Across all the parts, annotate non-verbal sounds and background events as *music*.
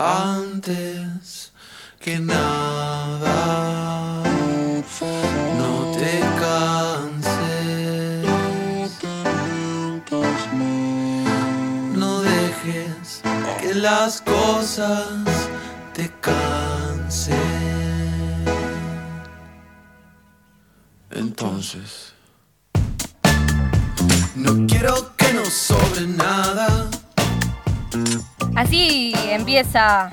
antes que nada. No te canses. No dejes que las cosas te cansen. Entonces, no quiero que nos sobre nada. Así empieza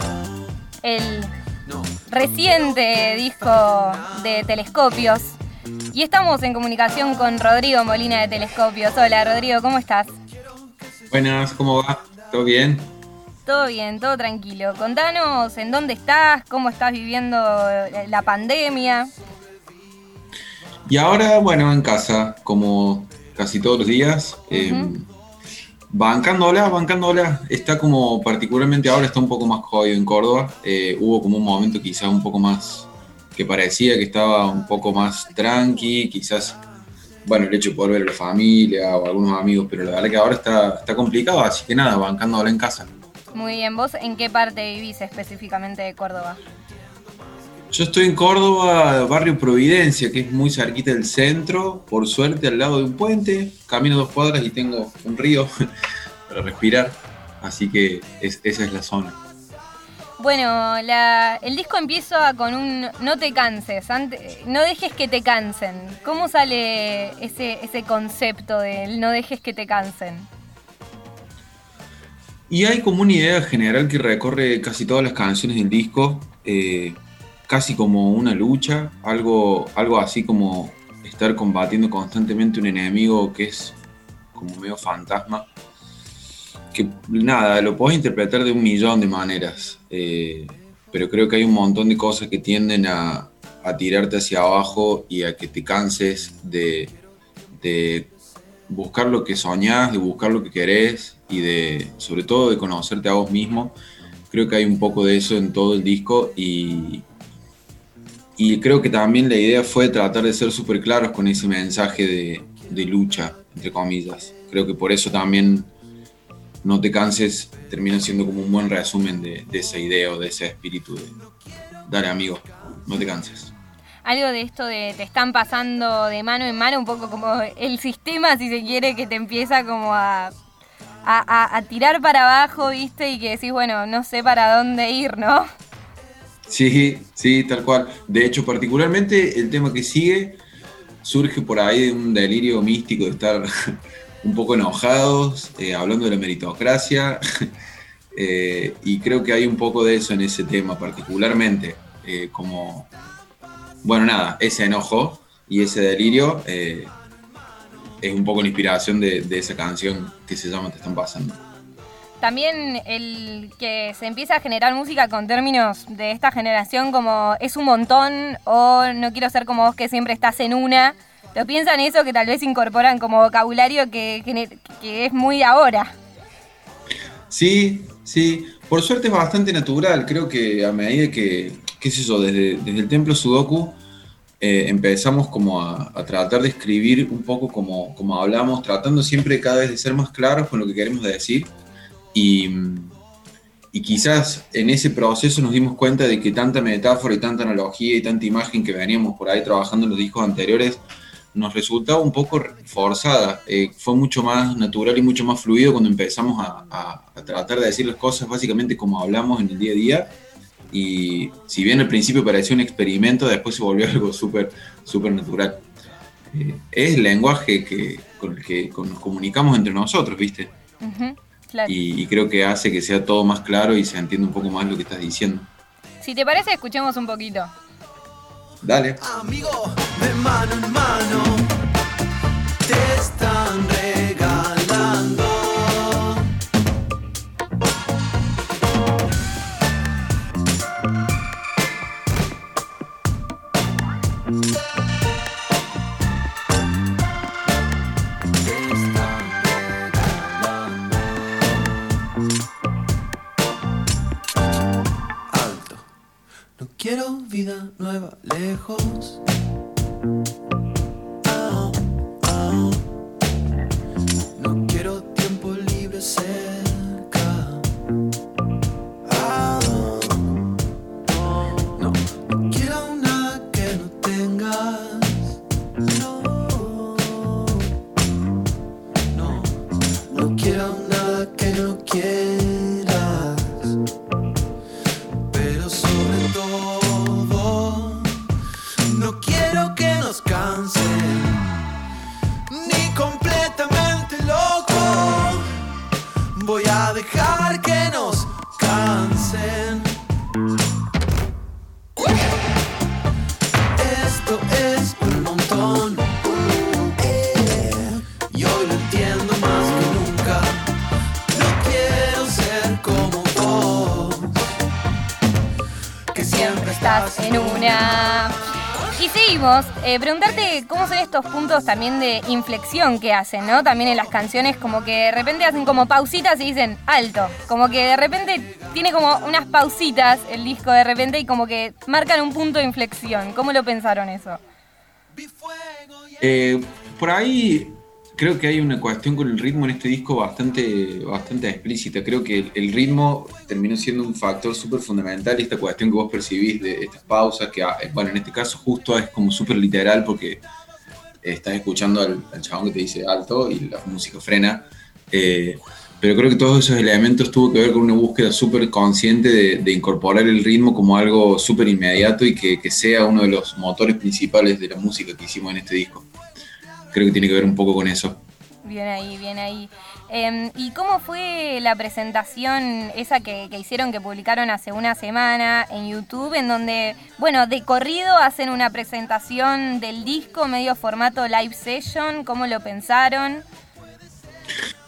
el reciente disco de Telescopios. Y estamos en comunicación con Rodrigo Molina de Telescopios. Hola Rodrigo, ¿cómo estás? Buenas, ¿cómo va? ¿Todo bien? Todo bien, todo tranquilo. Contanos en dónde estás, cómo estás viviendo la pandemia. Y ahora, bueno, en casa, como casi todos los días. Eh, bancándola, bancándola. Está como, particularmente ahora, está un poco más jodido en Córdoba. Eh, hubo como un momento quizás un poco más, que parecía que estaba un poco más tranqui, quizás, bueno, el hecho de poder ver a la familia o algunos amigos, pero la verdad que ahora está, está complicado, así que nada, bancándola en casa. Muy bien, ¿vos en qué parte vivís específicamente de Córdoba? Yo estoy en Córdoba, barrio Providencia, que es muy cerquita del centro, por suerte al lado de un puente, camino dos cuadras y tengo un río *laughs* para respirar, así que esa es la zona. Bueno, el disco empieza con un no te canses, no dejes que te cansen. ¿Cómo sale ese, ese concepto de no dejes que te cansen? Y hay como una idea general que recorre casi todas las canciones del disco, eh, casi como una lucha, algo, algo así como estar combatiendo constantemente un enemigo que es como medio fantasma. Que nada, lo puedes interpretar de un millón de maneras, eh, pero creo que hay un montón de cosas que tienden a, a tirarte hacia abajo y a que te canses de, de buscar lo que soñás, de buscar lo que querés y de, sobre todo, de conocerte a vos mismo. Creo que hay un poco de eso en todo el disco y, y creo que también la idea fue tratar de ser súper claros con ese mensaje de, lucha, entre comillas. Creo que por eso también No te canses termina siendo como un buen resumen de, esa idea o de ese espíritu de, dale amigo, no te canses algo de esto de te están pasando de mano en mano, un poco como el sistema, si se quiere, que te empieza como a, a, tirar para abajo, ¿viste? Y que decís, bueno, no sé para dónde ir, ¿no? Sí, sí, tal cual. De hecho, particularmente el tema que sigue surge por ahí de un delirio místico de estar *laughs* un poco enojados, eh, hablando de la meritocracia, *laughs* eh, y creo que hay un poco de eso en ese tema particularmente, eh, como bueno, nada, ese enojo y ese delirio es un poco la inspiración de, esa canción que se llama Te están pasando. También el que se empieza a generar música con términos de esta generación como es un montón o no quiero ser como vos que siempre estás en una. ¿Lo piensan eso que tal vez incorporan como vocabulario que, que es muy ahora? Sí, sí. Por suerte es bastante natural. Creo que a medida que, qué sé yo, desde, desde el templo Sudoku eh, empezamos como a, tratar de escribir un poco como, como hablamos, tratando siempre cada vez de ser más claros con lo que queremos decir. Y, y quizás en ese proceso nos dimos cuenta de que tanta metáfora y tanta analogía y tanta imagen que veníamos por ahí trabajando en los discos anteriores nos resultaba un poco forzada. Eh, fue mucho más natural y mucho más fluido cuando empezamos a, a, tratar de decir las cosas básicamente como hablamos en el día a día y si bien al principio parecía un experimento, después se volvió *laughs* algo súper super natural. Eh, es el lenguaje que, con el que nos comunicamos entre nosotros, ¿viste? Y, y, creo que hace que sea todo más claro y se entienda un poco más lo que estás diciendo. Si te parece, escuchemos un poquito. Dale. Amigo, de mano en mano, te están regalando. Quiero vida nueva, lejos. Eh, preguntarte cómo son estos puntos también de inflexión que hacen, ¿no? También en las canciones, como que de repente hacen como pausitas y dicen alto. Como que de repente tiene como unas pausitas el disco de repente y como que marcan un punto de inflexión. ¿Cómo lo pensaron eso? Eh, por ahí creo que hay una cuestión con el ritmo en este disco bastante, bastante explícita. Creo que el, ritmo terminó siendo un factor súper fundamental y esta cuestión que vos percibís de estas pausas, que ah, bueno, en este caso justo es como súper literal porque estás escuchando al, al chabón que te dice alto y la música frena. Eh, pero creo que todos esos elementos tuvo que ver con una búsqueda súper consciente de, de incorporar el ritmo como algo súper inmediato y que, que sea uno de los motores principales de la música que hicimos en este disco. Creo que tiene que ver un poco con eso. Bien ahí, bien ahí. Eh, ¿Y cómo fue la presentación esa que, que hicieron, que publicaron hace una semana en YouTube, en donde, bueno, de corrido hacen una presentación del disco, medio formato live session? ¿Cómo lo pensaron?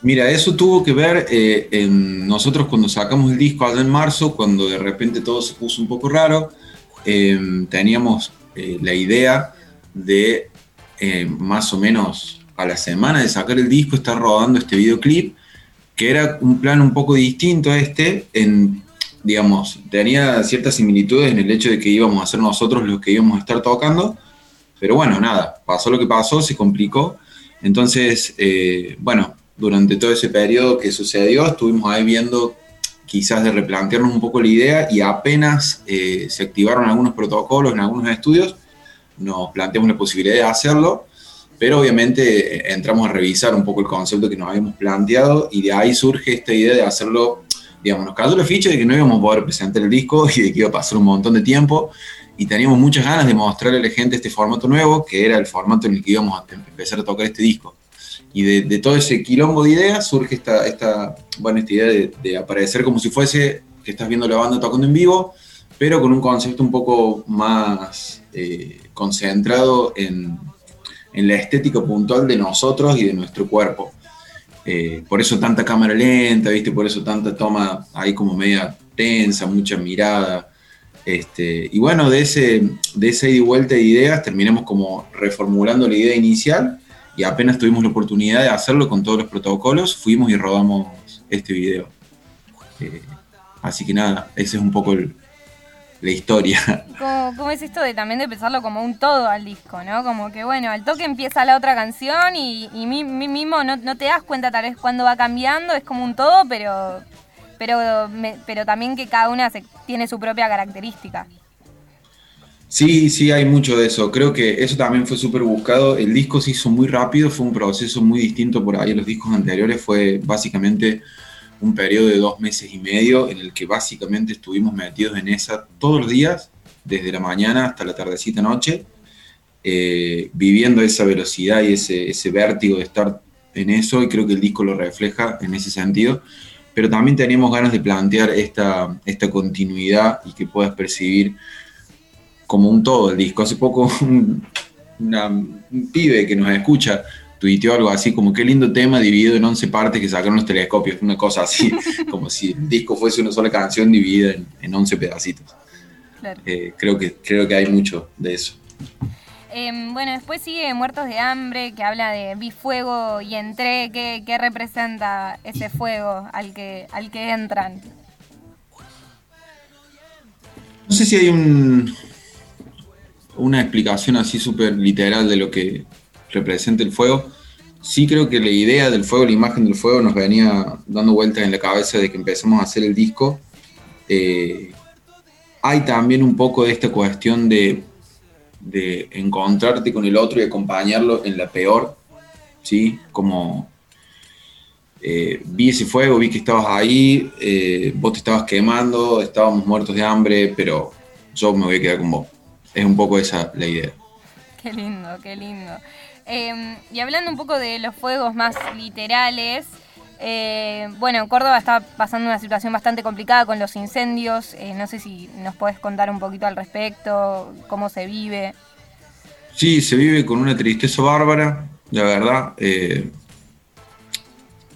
Mira, eso tuvo que ver eh, en nosotros cuando sacamos el disco allá en marzo, cuando de repente todo se puso un poco raro, eh, teníamos eh, la idea de eh, más o menos a la semana de sacar el disco estar rodando este videoclip, que era un plan un poco distinto a este, en, digamos, tenía ciertas similitudes en el hecho de que íbamos a ser nosotros los que íbamos a estar tocando, pero bueno, nada, pasó lo que pasó, se complicó, entonces, eh, bueno, durante todo ese periodo que sucedió, estuvimos ahí viendo quizás de replantearnos un poco la idea y apenas eh, se activaron algunos protocolos en algunos estudios, nos planteamos la posibilidad de hacerlo, pero obviamente eh, entramos a revisar un poco el concepto que nos habíamos planteado y de ahí surge esta idea de hacerlo, digamos, nos cayó la ficha de que no íbamos a poder presentar el disco y de que iba a pasar un montón de tiempo y teníamos muchas ganas de mostrarle a la gente este formato nuevo, que era el formato en el que íbamos a empezar a tocar este disco. Y de, todo ese quilombo de ideas surge esta, bueno, esta idea de, de aparecer como si fuese que estás viendo la banda tocando en vivo, pero con un concepto un poco más eh, concentrado en, en, la estética puntual de nosotros y de nuestro cuerpo. Eh, por eso tanta cámara lenta, ¿viste? Por eso tanta toma ahí como media tensa, mucha mirada. Este, y bueno, de ese, de ida y vuelta de ideas terminamos como reformulando la idea inicial y apenas tuvimos la oportunidad de hacerlo con todos los protocolos, fuimos y rodamos este video. Eh, así que nada, ese es un poco el, la historia. ¿Cómo, ¿Cómo, es esto de también de pensarlo como un todo al disco, ¿no? Como que bueno, al toque empieza la otra canción y, y mí, mí mismo no, no, te das cuenta tal vez cuando va cambiando, es como un todo, pero, pero, me, pero también que cada una se, tiene su propia característica. Sí, sí, hay mucho de eso. Creo que eso también fue súper buscado. El disco se hizo muy rápido, fue un proceso muy distinto por ahí a los discos anteriores. Fue básicamente un periodo de dos meses y medio en el que básicamente estuvimos metidos en esa todos los días, desde la mañana hasta la tardecita noche, eh, viviendo esa velocidad y ese, vértigo de estar en eso, y creo que el disco lo refleja en ese sentido. Pero también teníamos ganas de plantear esta, esta continuidad y que puedas percibir como un todo el disco. Hace poco *laughs* un, una, un pibe que nos escucha tuiteó algo así como qué lindo tema dividido en 11 partes que sacaron los telescopios, una cosa así, *laughs* como si el disco fuese una sola canción dividida en, en 11 pedacitos. Claro. Eh, creo, que, creo que hay mucho de eso. Eh, bueno, después sigue Muertos de Hambre, que habla de vi fuego y entré. ¿Qué, qué representa ese fuego al que, al que entran? No sé si hay un, una explicación así súper literal de lo que representa el fuego. Sí creo que la idea del fuego, la imagen del fuego nos venía dando vueltas en la cabeza de que empezamos a hacer el disco. Eh, hay también un poco de esta cuestión de, de, encontrarte con el otro y acompañarlo en la peor, ¿sí? Como eh, vi ese fuego, vi que estabas ahí, eh, vos te estabas quemando, estábamos muertos de hambre, pero yo me voy a quedar con vos. Es un poco esa la idea. Qué lindo, qué lindo. Eh, y hablando un poco de los fuegos más literales, Eh, bueno, Córdoba está pasando una situación bastante complicada con los incendios. Eh, no sé si nos puedes contar un poquito al respecto, cómo se vive. Sí, se vive con una tristeza bárbara, la verdad. Eh,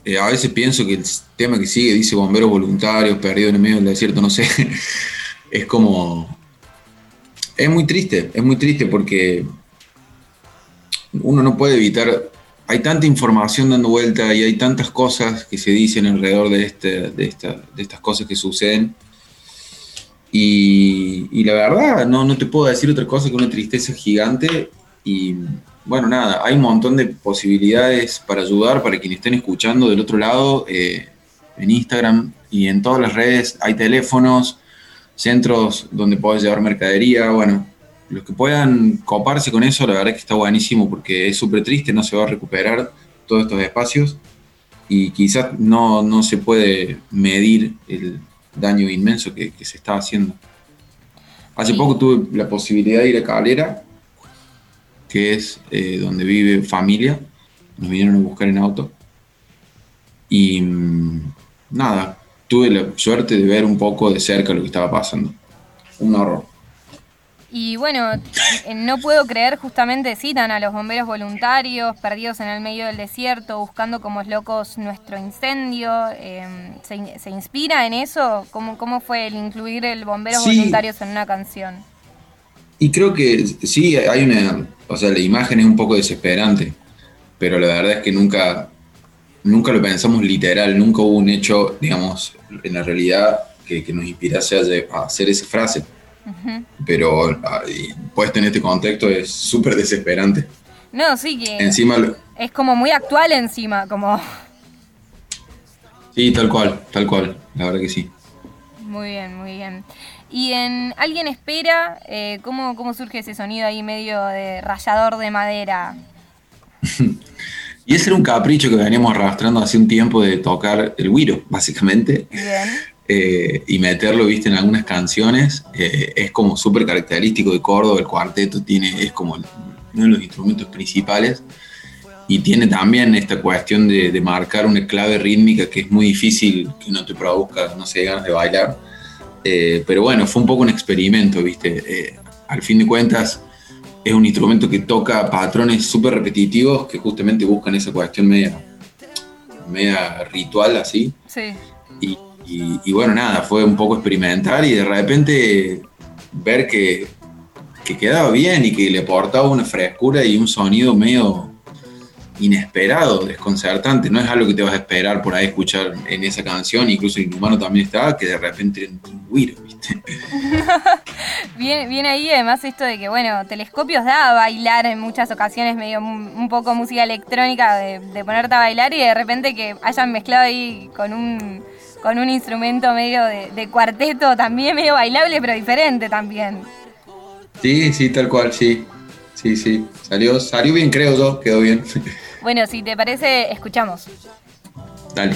eh, a veces pienso que el tema que sigue dice bomberos voluntarios perdidos en el medio del desierto, no sé. *laughs* es como. Es muy triste, es muy triste porque uno no puede evitar. Hay tanta información dando vuelta y hay tantas cosas que se dicen alrededor de, este, de, esta- de estas cosas que suceden. Y, la verdad, no, no te puedo decir otra cosa que una tristeza gigante. Y bueno, nada, hay un montón de posibilidades para ayudar para quienes estén escuchando del otro lado. eh, en Instagram y en todas las redes hay teléfonos, centros donde podés llevar mercadería. Bueno, los que puedan coparse con eso, la verdad es que está buenísimo porque es súper triste, no se va a recuperar todos estos espacios y quizás no, no se puede medir el daño inmenso que, que se está haciendo. Hace Sí. poco tuve la posibilidad de ir a Calera, que es eh, donde vive familia. Nos vinieron a buscar en auto. Y mm, nada, tuve la suerte de ver un poco de cerca lo que estaba pasando. Un horror. Y bueno, no puedo creer, justamente citan a los bomberos voluntarios perdidos en el medio del desierto, buscando como locos nuestro incendio. eh, ¿se, in- se inspira en eso? ¿Cómo, ¿Cómo fue el incluir el bomberos Sí. voluntarios en una canción? Y creo que sí, hay una. O sea, la imagen es un poco desesperante, pero la verdad es que nunca, nunca lo pensamos literal, nunca hubo un hecho, digamos, en la realidad que, que nos inspirase a hacer esa frase. Pero ah, puesto en este contexto es súper desesperante. No, sí que Encima, lo- es como muy actual encima, como... sí, tal cual, tal cual, la verdad que sí. Muy bien, muy bien. Y en Alguien Espera, eh, ¿cómo, ¿cómo surge ese sonido ahí medio de rallador de madera? *laughs* Y ese era un capricho que veníamos arrastrando hace un tiempo de tocar el güiro, básicamente. Bien. Eh, y meterlo, viste, en algunas canciones, eh, es como súper característico de Córdoba, el cuarteto tiene, es como uno de los instrumentos principales, y tiene también esta cuestión de, de marcar una clave rítmica que es muy difícil que no te produzca, no sé, ganas de bailar, Eh, pero bueno, fue un poco un experimento, viste, Eh, al fin de cuentas es un instrumento que toca patrones súper repetitivos que justamente buscan esa cuestión media, media ritual así, Sí. Y, y- bueno, nada, fue un poco experimental y de repente ver que, que quedaba bien y que le aportaba una frescura y un sonido medio inesperado, desconcertante. No es algo que te vas a esperar por ahí escuchar en esa canción, incluso Inhumano también estaba, que de repente un güiro, ¿viste? *laughs* Bien, bien ahí, además esto de que, bueno, Telescopios da a bailar en muchas ocasiones, medio un poco música electrónica, de, de ponerte a bailar y de repente que hayan mezclado ahí con un, con un instrumento medio de, de cuarteto, también medio bailable, pero diferente también. Sí, sí, tal cual, sí. Sí, sí. Salió, salió bien, creo yo, quedó bien. *laughs* Bueno, si te parece, escuchamos. Dale.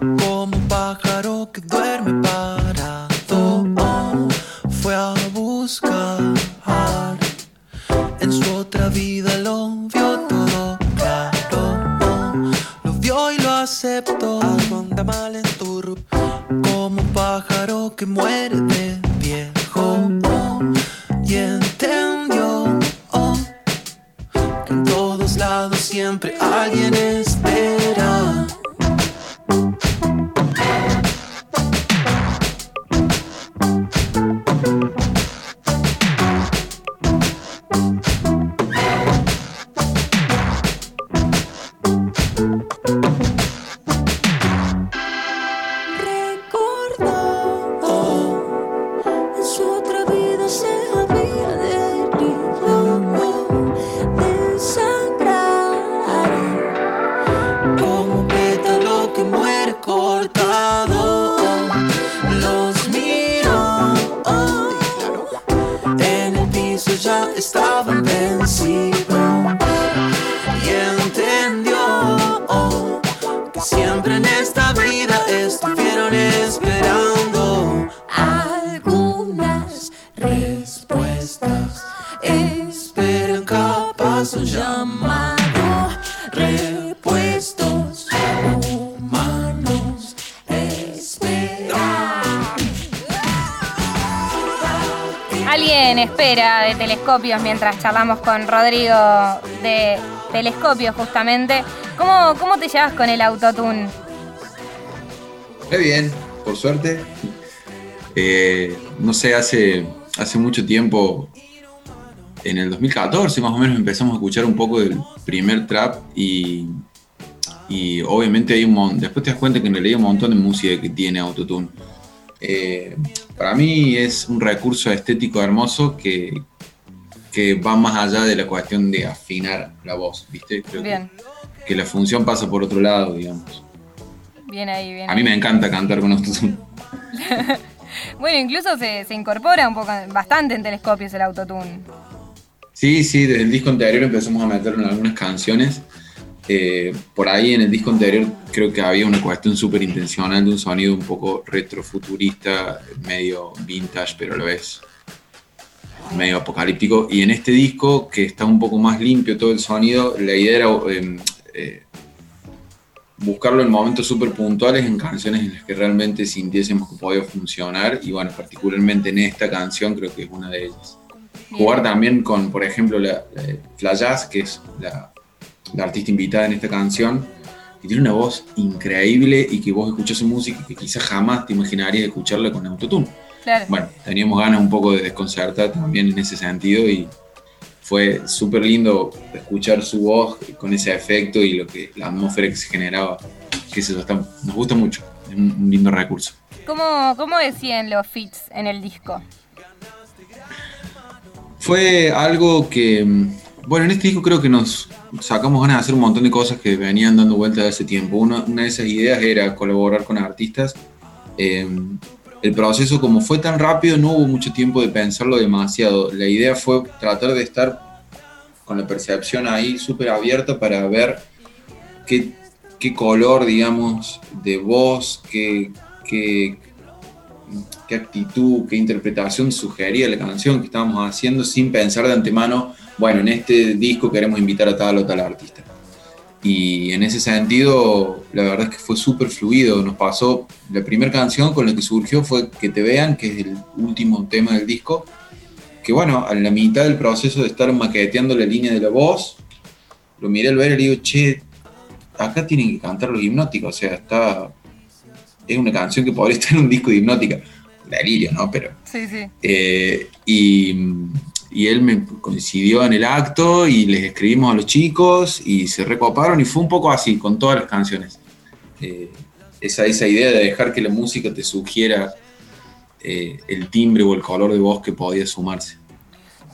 Como un pájaro que duerme parado Fue a buscar En su otra vida lo vio todo claro Lo vio y lo aceptó mal en tu Como un pájaro que muere de viejo. Y entendió que En todos lados siempre alguien espera mientras charlamos con Rodrigo de telescopios justamente. ¿Cómo, cómo te llevas con el autotune? Muy bien, por suerte. Eh, no sé, hace, hace mucho tiempo, en el 2014 más o menos, empezamos a escuchar un poco del primer trap y, y obviamente hay un montón, después te das cuenta que en realidad hay un montón de música que tiene autotune. Eh, para mí es un recurso estético hermoso que, que va más allá de la cuestión de afinar la voz, ¿viste? Creo Bien. Que, que la función pasa por otro lado, digamos. Bien ahí, bien A mí ahí. me encanta cantar con autotune. *laughs* Bueno, incluso se, se incorpora un poco, bastante en telescopios el autotune. Sí, sí, desde el disco anterior empezamos a meterlo en algunas canciones. Eh, por ahí en el disco anterior creo que había una cuestión súper intencional de un sonido un poco retrofuturista, medio vintage, pero a la vez medio apocalíptico. Y en este disco, que está un poco más limpio todo el sonido, la idea era eh, eh, buscarlo en momentos súper puntuales, en canciones en las que realmente sintiésemos que podía funcionar. Y bueno, particularmente en esta canción creo que es una de ellas jugar también con, por ejemplo, la, la Flayaz, que es la, la artista invitada en esta canción, que tiene una voz increíble y que vos escuchás su música que quizás jamás te imaginarías escucharla con autotune. Claro. Bueno, teníamos ganas un poco de desconcertar también en ese sentido y fue súper lindo escuchar su voz con ese efecto y lo que la atmósfera que se generaba. Que eso está, nos gusta mucho, es un, lindo recurso. ¿Cómo, ¿Cómo decían los fits en el disco? Fue algo que, bueno, en este disco creo que nos sacamos ganas de hacer un montón de cosas que venían dando vueltas hace tiempo. Una, una de esas ideas era colaborar con artistas. Eh, el proceso, como fue tan rápido, no hubo mucho tiempo de pensarlo demasiado. La idea fue tratar de estar con la percepción ahí súper abierta para ver qué, qué color, digamos, de voz, qué, qué, qué actitud, qué interpretación sugería la canción que estábamos haciendo sin pensar de antemano, bueno, en este disco queremos invitar a tal o tal artista. Y en ese sentido, la verdad es que fue súper fluido. Nos pasó, la primera canción con la que surgió fue Que te vean, que es el último tema del disco. Que bueno, a la mitad del proceso de estar maqueteando la línea de la voz, lo miré al ver y le digo, che, acá tienen que cantar los hipnóticos. O sea, está. Es una canción que podría *laughs* estar en un disco de hipnótica. Delirio, ¿no? Pero. Sí, sí. Eh, y, y él me coincidió en el acto y les escribimos a los chicos y se recoparon y fue un poco así con todas las canciones. Eh, esa, esa idea de dejar que la música te sugiera eh, el timbre o el color de voz que podía sumarse.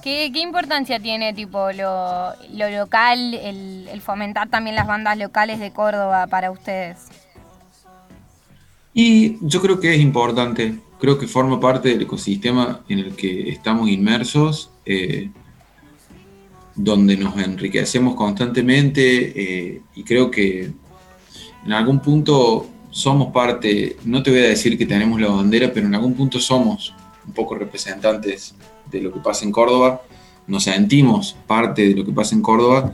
¿Qué, qué importancia tiene tipo lo, lo local, el, el fomentar también las bandas locales de Córdoba para ustedes? Y yo creo que es importante, creo que forma parte del ecosistema en el que estamos inmersos, eh, donde nos enriquecemos constantemente eh, y creo que en algún punto somos parte, no te voy a decir que tenemos la bandera, pero en algún punto somos un poco representantes de lo que pasa en Córdoba, nos sentimos parte de lo que pasa en Córdoba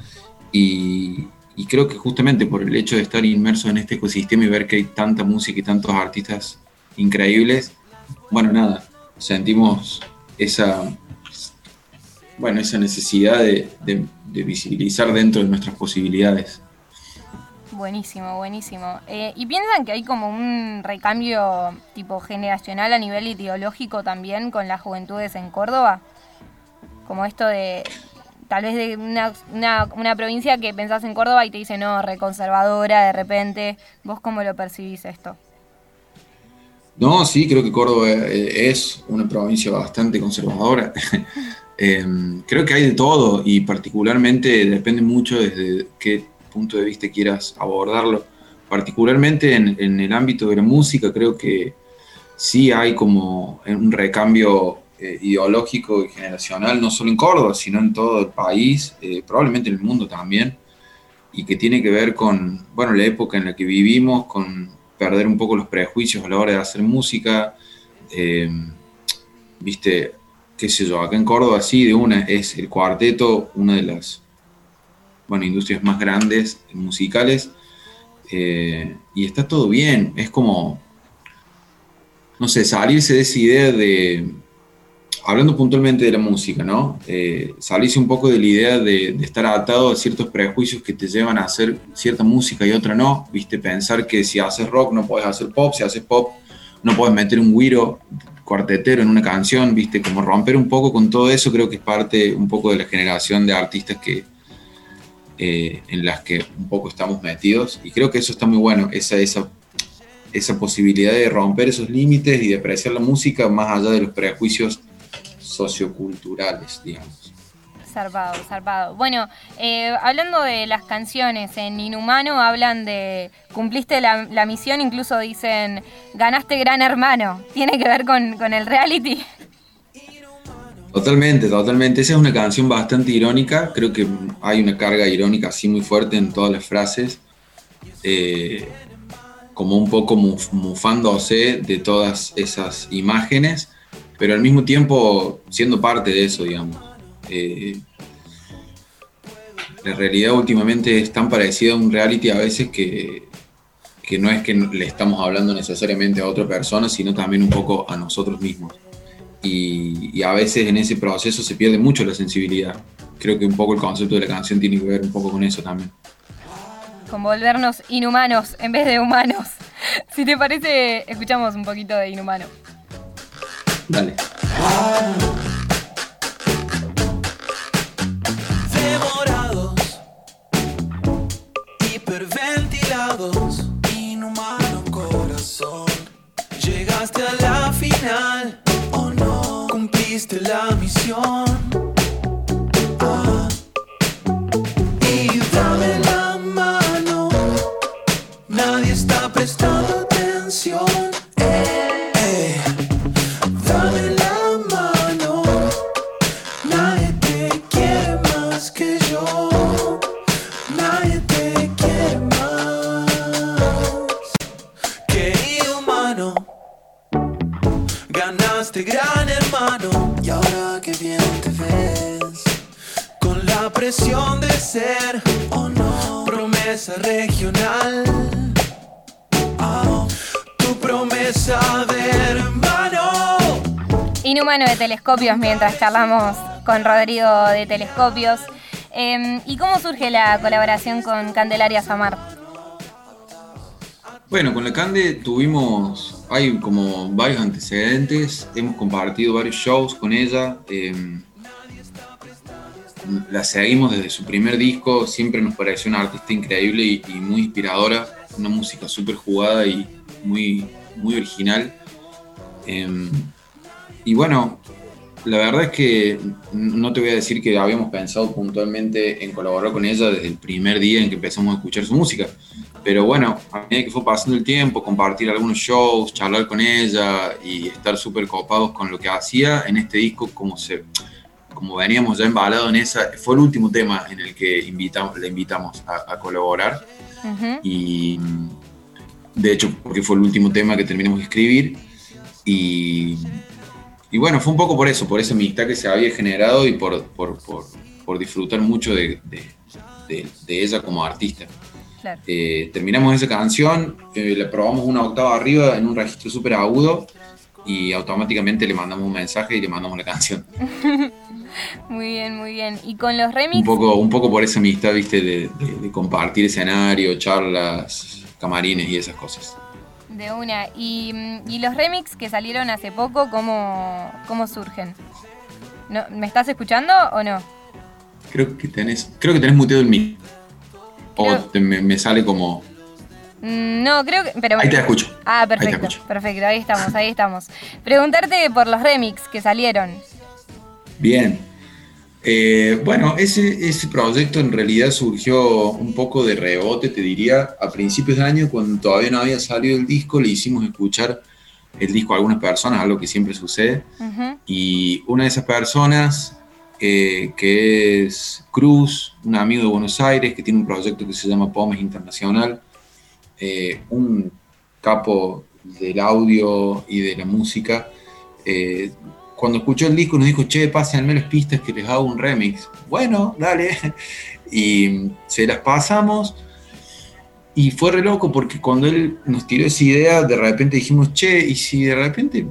y, y creo que justamente por el hecho de estar inmersos en este ecosistema y ver que hay tanta música y tantos artistas increíbles, bueno, nada, sentimos esa, bueno, esa necesidad de, de- de visibilizar dentro de nuestras posibilidades. Buenísimo, buenísimo. Eh, ¿Y piensan que hay como un recambio tipo generacional a nivel ideológico también con las juventudes en Córdoba? Como esto de tal vez de una, una, una provincia que pensás en Córdoba y te dice no, reconservadora de repente. ¿Vos cómo lo percibís esto? No, sí, creo que Córdoba eh, es una provincia bastante conservadora. *laughs* Eh, creo que hay de todo y particularmente depende mucho desde qué punto de vista quieras abordarlo. Particularmente en, el ámbito de la música, creo que sí hay como un recambio eh, ideológico y generacional, no solo en Córdoba, sino en todo el país, eh, probablemente en el mundo también, y que tiene que ver con, bueno, la época en la que vivimos, con perder un poco los prejuicios a la hora de hacer música. eh, Viste, qué sé yo, acá en Córdoba sí, de una es el cuarteto, una de las bueno, industrias más grandes musicales, eh, y está todo bien, es como, no sé, salirse de esa idea de, hablando puntualmente de la música, ¿no? Eh, salirse un poco de la idea de, estar atado a ciertos prejuicios que te llevan a hacer cierta música y otra no, ¿viste? Pensar que si haces rock no puedes hacer pop, si haces pop no puedes meter un guiro cuartetero en una canción, ¿viste? Como romper un poco con todo eso, creo que es parte un poco de la generación de artistas que, eh, en las que un poco estamos metidos y creo que eso está muy bueno, esa, esa, esa posibilidad de romper esos límites y de apreciar la música más allá de los prejuicios socioculturales, digamos. Zarpado, zarpado. Bueno, eh, hablando de las canciones, en Inhumano hablan de cumpliste la, misión, incluso dicen ganaste gran hermano. ¿Tiene que ver con, el reality? Totalmente, totalmente. Esa es una canción bastante irónica. Creo que hay una carga irónica así muy fuerte en todas las frases. Eh, como un poco mufándose de todas esas imágenes pero al mismo tiempo siendo parte de eso, digamos. Eh, la realidad últimamente es tan parecida a un reality a veces que, que no es que le estamos hablando necesariamente a otra persona, sino también un poco a nosotros mismos. Y, y, a veces en ese proceso se pierde mucho la sensibilidad. Creo que un poco el concepto de la canción tiene que ver un poco con eso también. Con volvernos inhumanos en vez de humanos. *laughs* Si te parece, escuchamos un poquito de inhumano. Dale. Cumpliste la misión. Inhumano de Telescopios mientras charlamos con Rodrigo de Telescopios. Em, ¿Y cómo surge la colaboración con Candelaria Samar? Bueno, con la Cande tuvimos, hay como varios antecedentes, hemos compartido varios shows con ella, em, la seguimos desde su primer disco, siempre nos pareció una artista increíble y, muy inspiradora, una música súper jugada y muy, muy original. Em, y bueno, la verdad es que no te voy a decir que habíamos pensado puntualmente en colaborar con ella desde el primer día en que empezamos a escuchar su música. Pero bueno, a medida que fue pasando el tiempo, compartir algunos shows, charlar con ella y estar súper copados con lo que hacía en este disco, como, se, como veníamos ya embalados en esa, fue el último tema en el que invitamos, le invitamos a, colaborar. Y de hecho, porque fue el último tema que terminamos de escribir. Y, y bueno, fue un poco por eso, por esa amistad que se había generado y por, por, por, disfrutar mucho de, de, de ella como artista. Eh, terminamos esa canción, eh, le probamos una octava arriba en un registro súper agudo y automáticamente le mandamos un mensaje y le mandamos la canción. *laughs* muy bien, muy bien. ¿Y con los remix? Un poco, un poco por esa amistad, viste, de, compartir escenario, charlas, camarines y esas cosas. De una. ¿Y, los remix que salieron hace poco, cómo, cómo surgen? ¿No, ¿Me estás escuchando o no? Creo que tenés, creo que tenés muteado el mic. ¿O me, sale como.? Mm, no, creo que. Pero ahí te escucho. Ah, perfecto. Perfecto, ahí estamos, ahí estamos. Preguntarte por los remix que salieron. Bien. Eh, bueno, ese, ese proyecto en realidad surgió un poco de rebote, te diría, a principios de año, cuando todavía no había salido el disco, le hicimos escuchar el disco a algunas personas, algo que siempre sucede. Y una de esas personas que es Cruz, un amigo de Buenos Aires que tiene un proyecto que se llama Pomes Internacional, eh, un capo del audio y de la música. Eh, cuando escuchó el disco nos dijo, che, pásenme las pistas que les hago un remix. Bueno, dale. *laughs* Y se las pasamos. Y fue re loco porque cuando él nos tiró esa idea, de repente dijimos, che, y si de repente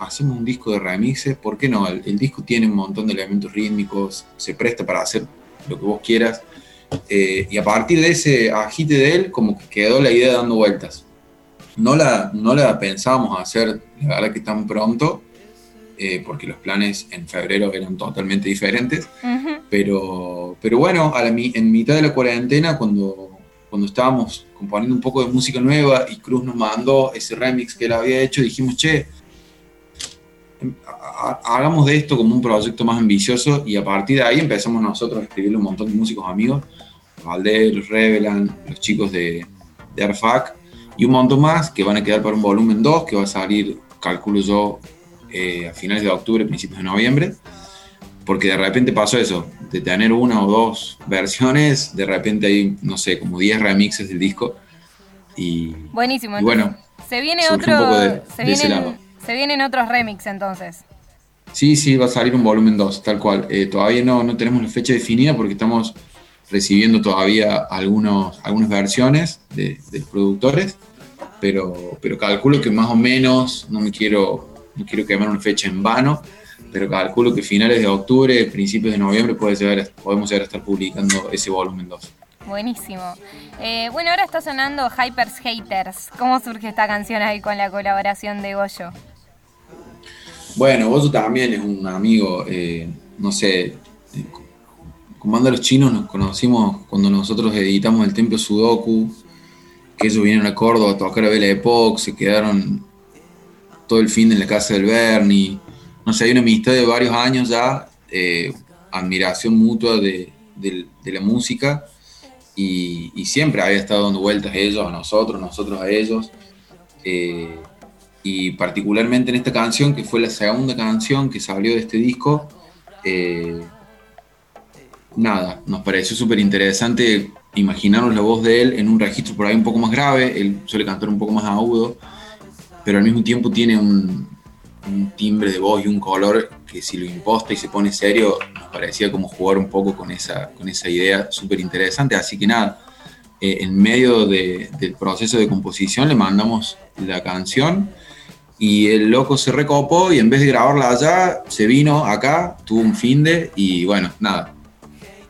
hacemos un disco de remixes, ¿por qué no? El, el disco tiene un montón de elementos rítmicos, se presta para hacer lo que vos quieras. Eh, y a partir de ese agite de él, como que quedó la idea dando vueltas. No la, no la pensábamos hacer, la verdad que tan pronto, eh, porque los planes en febrero eran totalmente diferentes. Ujú. Pero, pero bueno, a la en mitad de la cuarentena, cuando, cuando estábamos componiendo un poco de música nueva y Cruz nos mandó ese remix que él había hecho, dijimos, che, em, ha- ha- hagamos de esto como un proyecto más ambicioso y a partir de ahí empezamos nosotros a escribirle un montón de músicos amigos, Valdés, los Revelan, los chicos de, de Arfac y un montón más que van a quedar para un volumen 2 que va a salir, calculo yo, eh, a finales de octubre, principios de noviembre porque de repente pasó eso, de tener una o dos versiones, de repente hay, no sé, como 10 remixes del disco. Y Buenísimo. Y bueno, se viene otro. de- se, de vienen, lado. se vienen otros remix entonces. sí, sí, va a salir un volumen 2, tal cual. Eh, todavía no, no tenemos la fecha definida porque estamos recibiendo todavía algunos, algunas versiones de, de los productores, pero, pero calculo que más o menos, no me quiero, no quiero quemar una fecha en vano, pero calculo que finales de octubre, principios de noviembre puede llegar a- podemos llegar a estar publicando ese volumen 2. Buenísimo. Eh, bueno, ahora está sonando Hypers Haters. ¿Cómo surge esta canción ahí con la colaboración de Goyo? Bueno, Goyo también es un amigo, eh, no sé, eh, con Banda Los Chinos nos conocimos cuando nosotros editamos el Templo Sudoku, que ellos vinieron a Córdoba a tocar a Bella Epoch, se quedaron todo el fin en la casa del Bernie, no sé, hay una amistad de varios años ya, eh, admiración mutua de, la música, y, y siempre había estado dando vueltas ellos a nosotros, nosotros a ellos. eh, y particularmente en esta canción, que fue la segunda canción que salió de este disco, eh, nada, nos pareció súper interesante imaginarnos la voz de él en un registro por ahí un poco más grave, él suele cantar un poco más agudo, pero al mismo tiempo tiene un, un timbre de voz y un color que si lo imposta y se pone serio, nos parecía como jugar un poco con esa, con esa idea súper interesante, así que nada, eh, en medio de- del proceso de composición le mandamos la canción y el loco se recopó y en vez de grabarla allá, se vino acá, tuvo un fin de y bueno, nada.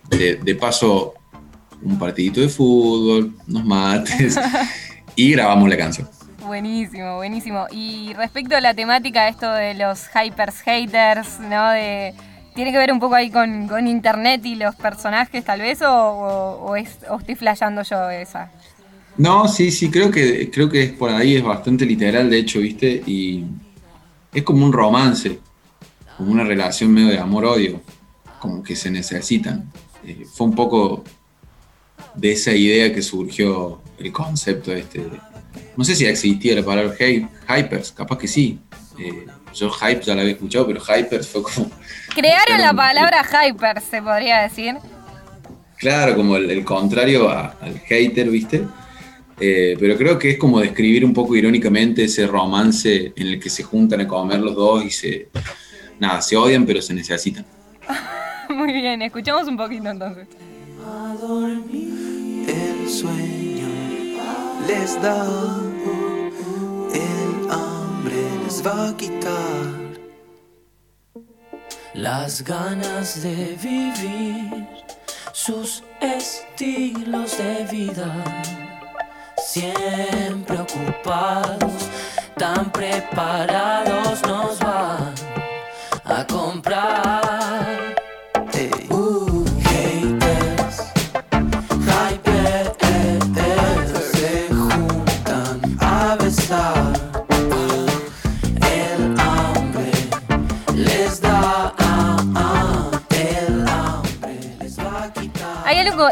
De, de paso, un partidito de fútbol, unos mates *laughs* y grabamos la canción. Buenísimo, buenísimo. Y respecto a la temática, esto de los hypers haters, ¿no? ¿Tiene que ver un poco ahí con, con internet y los personajes tal vez? ¿O, o- o es, o estoy flasheando yo esa? No, sí, sí, creo que, creo que es por ahí, es bastante literal, de hecho, ¿viste? Y es como un romance, como una relación medio de amor-odio, como que se necesitan. Eh, fue un poco de esa idea que surgió el concepto este. de- no sé si existía la palabra hy- hypers, capaz que sí. Eh, yo hype ya la había escuchado, pero hypers fue como, *laughs* Crearon la palabra hyper, se podría decir. claro, como el, el contrario a- al hater, ¿viste? Eh, pero creo que es como describir un poco irónicamente ese romance en el que se juntan a comer los dos y se, nada, se odian pero se necesitan. *laughs* Muy bien, escuchamos un poquito entonces. El sueño les da, el hambre les va a quitar. Las ganas de vivir sus estilos de vida. Siempre ocupados, tan preparados nos van a comprar.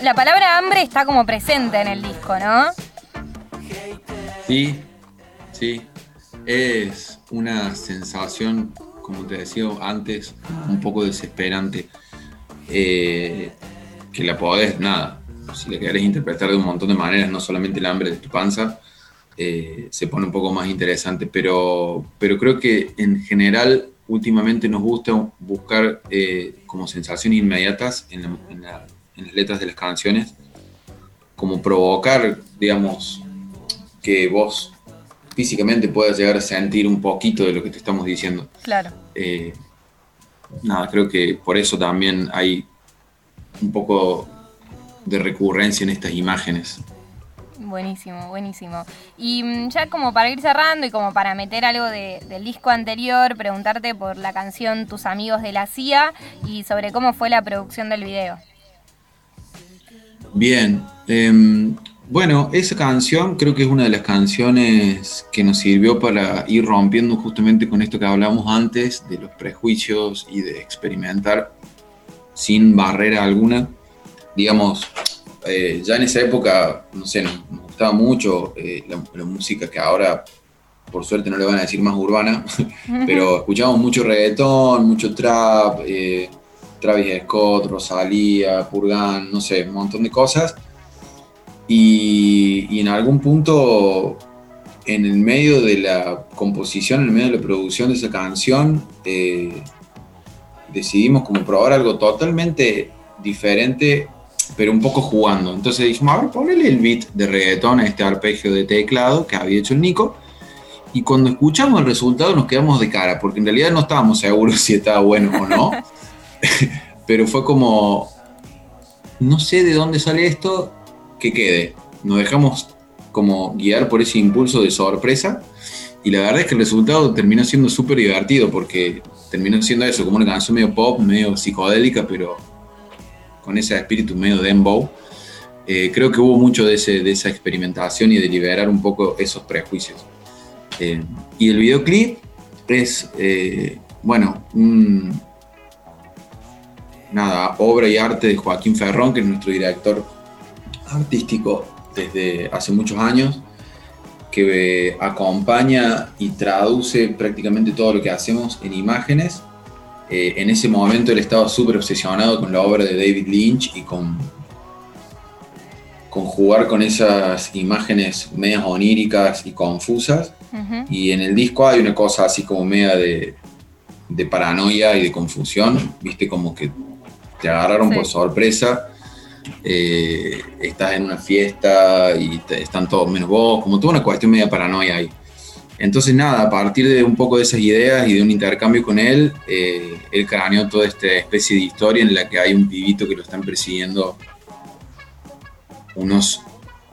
La palabra hambre está como presente en el disco, ¿no? Sí, sí. Es una sensación, como te decía antes, un poco desesperante. eh, que la podés, nada, si la querés interpretar de un montón de maneras, no solamente el hambre de tu panza, eh, se pone un poco más interesante. Pero, pero creo que en general, últimamente nos gusta buscar eh, como sensaciones inmediatas en, en la- en las letras de las canciones, como provocar, digamos, que vos físicamente puedas llegar a sentir un poquito de lo que te estamos diciendo. Claro. Eh, nada, creo que por eso también hay un poco de recurrencia en estas imágenes. Buenísimo, buenísimo. Y mm, ya como para ir cerrando y como para meter algo de- del disco anterior, preguntarte por la canción Tus amigos de la CIA y sobre cómo fue la producción del video. Bien, em, bueno, esa canción creo que es una de las canciones que nos sirvió para ir rompiendo justamente con esto que hablamos antes, de los prejuicios y de experimentar sin barrera alguna. Digamos, eh, ya en esa época, no sé, nos, gustaba mucho eh, la, la música que ahora, por suerte, no le van a decir más urbana, *laughs* pero escuchábamos mucho reggaetón, mucho trap, eh, Travis Scott, Rosalía, Purgan, no sé, un montón de cosas. Y, y en algún punto, en el medio de la composición, en el medio de la producción de esa canción, eh, decidimos como probar algo totalmente diferente, pero un poco jugando. Entonces dijimos, a ver, ponele el beat de reggaetón a este arpegio de teclado que había hecho el Nico. Y cuando escuchamos el resultado nos quedamos de cara, porque en realidad no estábamos seguros *laughs* si estaba bueno o no. *laughs* pero fue como, no sé de dónde sale esto, que quede. Nos dejamos como guiar por ese impulso de sorpresa. Y la verdad es que el resultado terminó siendo súper divertido, porque terminó siendo eso, como una canción medio pop, medio psicodélica, pero con ese espíritu medio dembow. Eh, creo que hubo mucho de, ese, de esa experimentación y de liberar un poco esos prejuicios. Eh, y el videoclip es, eh, bueno, un, nada, obra y arte de Joaquín Ferrón, que es nuestro director artístico desde hace muchos años, que eh, acompaña y traduce prácticamente todo lo que hacemos en imágenes. Eh, en ese momento él estaba súper obsesionado con la obra de David Lynch y con, con jugar con esas imágenes medias oníricas y confusas. Y en el disco hay una cosa así como media de, de paranoia y de confusión, viste, como que te agarraron Sí. por sorpresa, eh, estás en una fiesta y te- están todos menos vos, como toda una cuestión media paranoia ahí. Entonces nada, a partir de un poco de esas ideas y de un intercambio con él, eh, él craneó toda esta especie de historia en la que hay un pibito que lo están persiguiendo unos,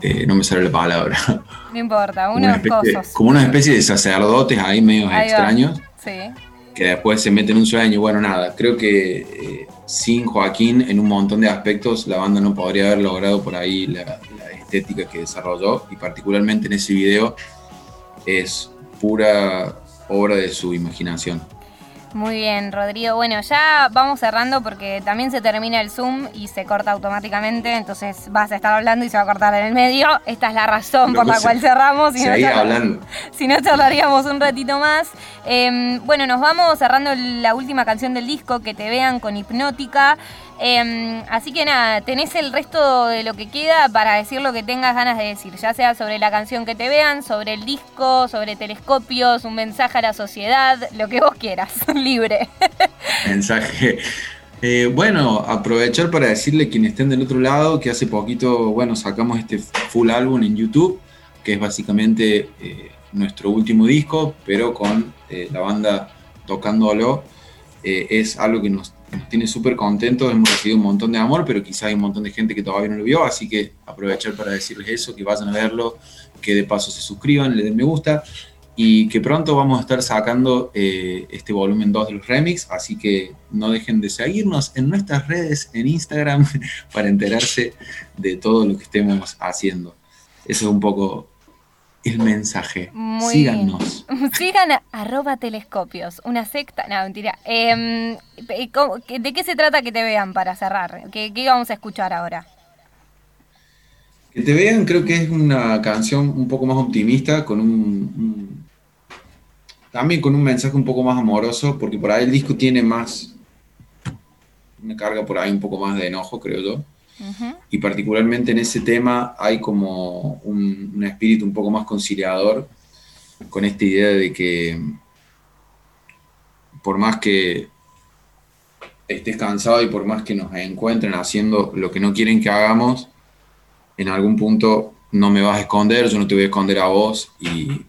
eh, no me sale la palabra, No importa, como una, unos especie, como una especie de sacerdotes ahí medio Ahí va. extraños Sí. Que después se meten en un sueño. Bueno, nada, creo que eh, sin Joaquín en un montón de aspectos la banda no podría haber logrado por ahí la estética que desarrolló y particularmente en ese video es pura obra de su imaginación. Muy bien, Rodrigo. Bueno, ya vamos cerrando porque también se termina el Zoom y se corta automáticamente, entonces vas a estar hablando y se va a cortar en el medio. Esta es la razón por la se- cual cerramos. y no hablando. *laughs* si no charlaríamos un ratito más. Eh, bueno, nos vamos cerrando la última canción del disco, que te vean con hipnótica. Eh, así que nada, tenés el resto de lo que queda para decir lo que tengas ganas de decir, ya sea sobre la canción que te vean, sobre el disco, sobre telescopios, un mensaje a la sociedad, lo que vos quieras, *laughs* libre. *laughs* Mensaje. Eh, bueno, aprovechar para decirle a quienes estén del otro lado que hace poquito, bueno, sacamos este full álbum en YouTube, que es básicamente eh, nuestro último disco, pero con eh, la banda tocándolo. Eh, es algo que nos, nos tiene súper contentos, hemos recibido un montón de amor, pero quizá hay un montón de gente que todavía no lo vio, así que aprovechar para decirles eso, que vayan a verlo, que de paso se suscriban, le den me gusta y que pronto vamos a estar sacando eh, este volumen 2 de los remix, así que no dejen de seguirnos en nuestras redes, en Instagram, *laughs* para enterarse de todo lo que estemos haciendo. Eso es un poco el mensaje. Muy Síganos. *laughs* Sigan a arroba telescopios, una secta, no, mentira. Eh, eh, ¿cómo- qué- ¿De qué se trata que te vean para cerrar? ¿Qué, qué vamos a escuchar ahora? Que te vean, creo que es una canción un poco más optimista, con un, un- también con un mensaje un poco más amoroso, porque por ahí el disco tiene más, una carga por ahí un poco más de enojo, creo yo. Y particularmente en ese tema hay como un, un espíritu un poco más conciliador con esta idea de que por más que estés cansado y por más que nos encuentren haciendo lo que no quieren que hagamos, en algún punto no me vas a esconder, yo no te voy a esconder a vos y,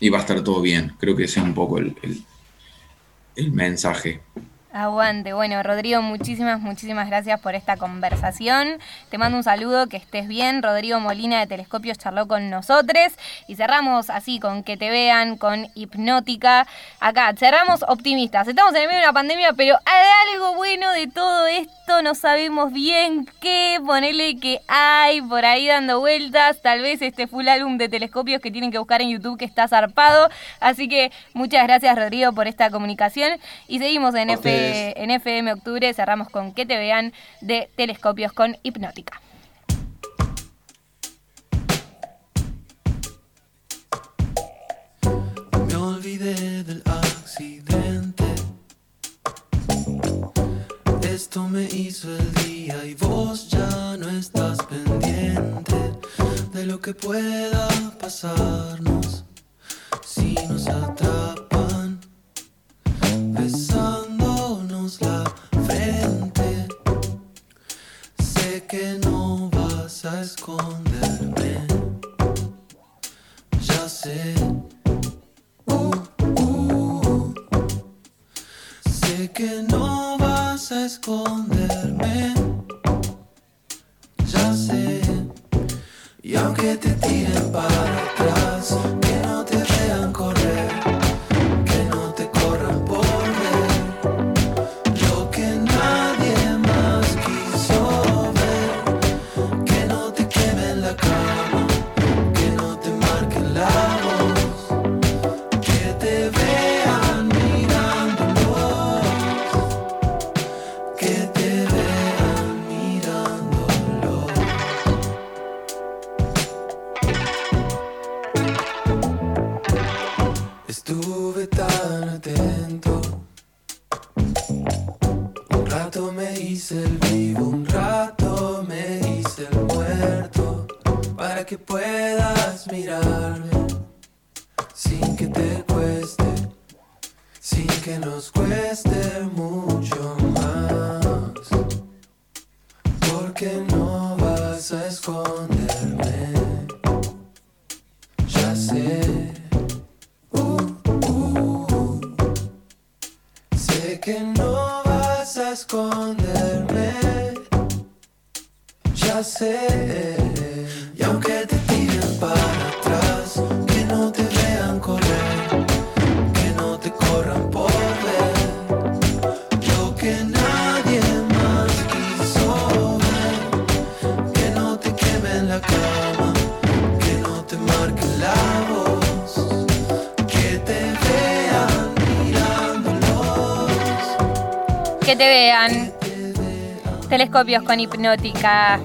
y va a estar todo bien. Creo que ese es un poco el, el- el mensaje. Aguante. Bueno, Rodrigo, muchísimas, muchísimas gracias por esta conversación. Te mando un saludo, que estés bien. Rodrigo Molina de Telescopios charló con nosotros. Y cerramos así, con que te vean, con Hipnótica. Acá, cerramos optimistas. Estamos en el medio de una pandemia, pero hay algo bueno de todo esto. No sabemos bien qué. Ponele que hay por ahí dando vueltas. Tal vez este full álbum de telescopios que tienen que buscar en YouTube que está zarpado. Así que muchas gracias, Rodrigo, por esta comunicación. Y seguimos en A Ustedes. en FM Octubre cerramos con Que te vean de telescopios con hipnótica. Me olvidé del accidente. Esto me hizo el día y vos ya no estás pendiente de lo que pueda pasarnos si nos atrapan rato me hice el Telescopios con hipnótica.